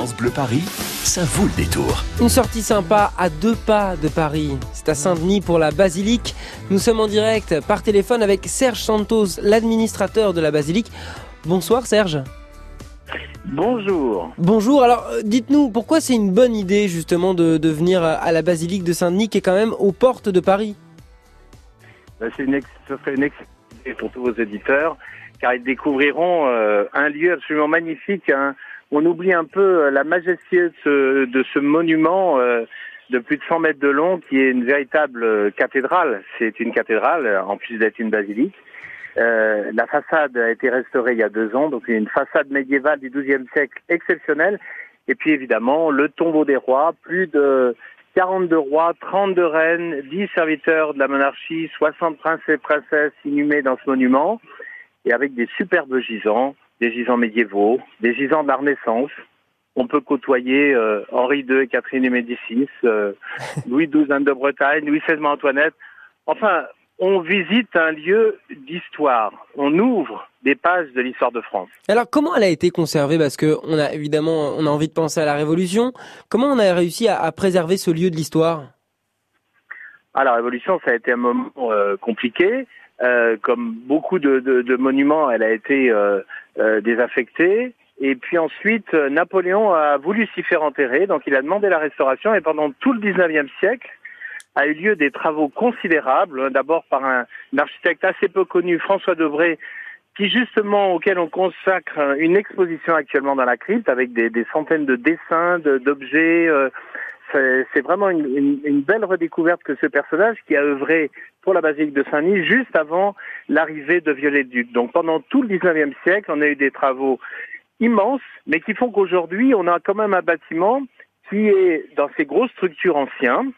France Bleu Paris, ça vaut le détour. Une sortie sympa à deux pas de Paris. C'est à Saint-Denis pour la basilique. Nous sommes en direct par téléphone avec Serge Santos, l'administrateur de la basilique. Bonsoir Serge. Bonjour. Bonjour, alors euh, dites-nous pourquoi c'est une bonne idée justement de, de venir à la basilique de Saint-Denis qui est quand même aux portes de Paris? Ben, C'est une, ex- ce serait une excellente idée pour tous vos éditeurs, car ils découvriront euh, un lieu absolument magnifique. hein. On oublie un peu euh, la majesté de ce, monument euh, de plus de 100 mètres de long, qui est une véritable euh, cathédrale. C'est une cathédrale, en plus d'être une basilique. La façade a été restaurée il y a deux ans, donc une façade médiévale du XIIe siècle exceptionnelle. Et puis évidemment, le tombeau des rois, plus de 42 rois, 32 reines, 10 serviteurs de la monarchie, 60 princes et princesses inhumés dans ce monument, et avec des superbes gisants, des gisants médiévaux, des gisants de la Renaissance. On peut côtoyer euh, Henri II et Catherine de Médicis, euh, Louis XII Anne de Bretagne, Louis XVI Marie-Antoinette. Enfin, on visite un lieu d'histoire. On ouvre des pages de l'histoire de France. Alors comment elle a été conservée? Parce que on a évidemment on a envie de penser à la Révolution. Comment on a réussi à, à préserver ce lieu de l'histoire? Ah, la Révolution, ça a été un moment euh, compliqué. Euh, comme beaucoup de, de- de monuments, elle a été euh, euh, désaffectée. Et puis ensuite, euh, Napoléon a voulu s'y faire enterrer, donc il a demandé la restauration. Et pendant tout le 19e siècle, a eu lieu des travaux considérables. D'abord par un, architecte assez peu connu, François Debré, qui justement auquel on consacre une exposition actuellement dans la crypte avec des, des centaines de dessins, de- d'objets. euh, c'est vraiment une, belle redécouverte que ce personnage qui a œuvré pour la basilique de Saint-Denis juste avant l'arrivée de Viollet-le-Duc. Donc pendant tout le 19e siècle, on a eu des travaux immenses, mais qui font qu'aujourd'hui, on a quand même un bâtiment qui est dans ces grosses structures anciennes,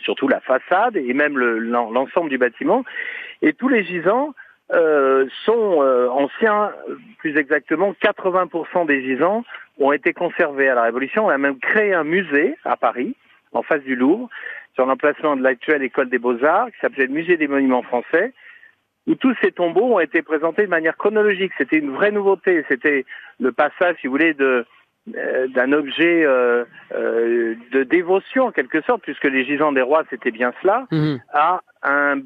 surtout la façade et même le- l'en- l'ensemble du bâtiment, et tous les gisants euh, sont euh, anciens, plus exactement 80% des gisants ont été conservés à la Révolution. On a même créé un musée à Paris, en face du Louvre, sur l'emplacement de l'actuelle école des beaux-arts, qui s'appelait le Musée des monuments français, où tous ces tombeaux ont été présentés de manière chronologique. C'était une vraie nouveauté. C'était le passage, si vous voulez, de euh, d'un objet euh, euh, de dévotion en quelque sorte, puisque les gisants des rois c'était bien cela, Mhm. à un,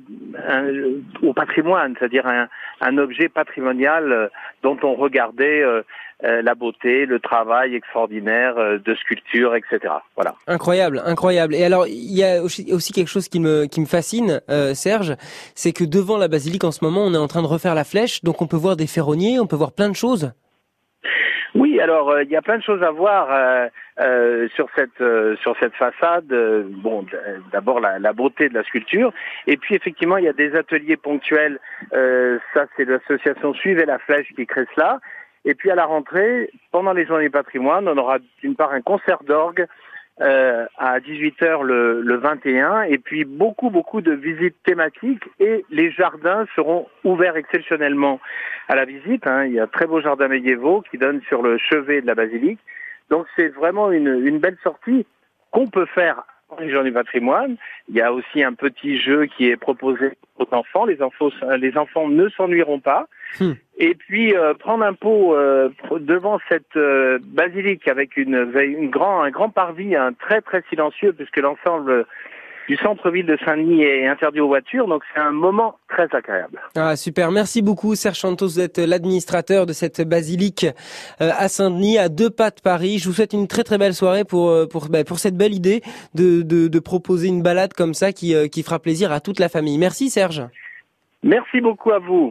un- au patrimoine, c'est-à-dire un, un objet patrimonial euh, dont on regardait euh, euh, la beauté, le travail extraordinaire de sculpture, etc. Voilà. Incroyable, incroyable. Et alors, il y a aussi aussi quelque chose qui me, qui me fascine, euh, Serge, c'est que devant la basilique, en ce moment, on est en train de refaire la flèche, donc on peut voir des ferronniers, on peut voir plein de choses. Alors euh, il y a plein de choses à voir euh, euh, sur cette sur cette façade. Bon, d'abord la, la beauté de la sculpture, et puis effectivement il y a des ateliers ponctuels. Ça, c'est l'association Suivez la Flèche qui crée cela. Et puis à la rentrée, pendant les journées du patrimoine, on aura d'une part un concert d'orgue euh, à 18h le, le 21, et puis beaucoup beaucoup de visites thématiques, et les jardins seront ouverts exceptionnellement à la visite. hein. Il y a un très beaux jardins médiévaux qui donnent sur le chevet de la basilique. Donc c'est vraiment une, une belle sortie qu'on peut faire région du patrimoine. Il y a aussi un petit jeu qui est proposé aux enfants. Les enfants, les enfants ne s'ennuieront pas. Hmm. Et puis euh, prendre un pot euh, devant cette euh, basilique avec une, une grand, un grand parvis, un très très silencieux puisque l'ensemble du centre-ville de Saint-Denis est interdit aux voitures. Donc c'est un moment très agréable. Ah super, merci beaucoup Serge Santos, vous êtes l'administrateur de cette basilique euh, à Saint-Denis, à deux pas de Paris. Je vous souhaite une très très belle soirée pour euh, pour bah, pour cette belle idée de, de de proposer une balade comme ça qui euh, qui fera plaisir à toute la famille. Merci Serge. Merci beaucoup à vous.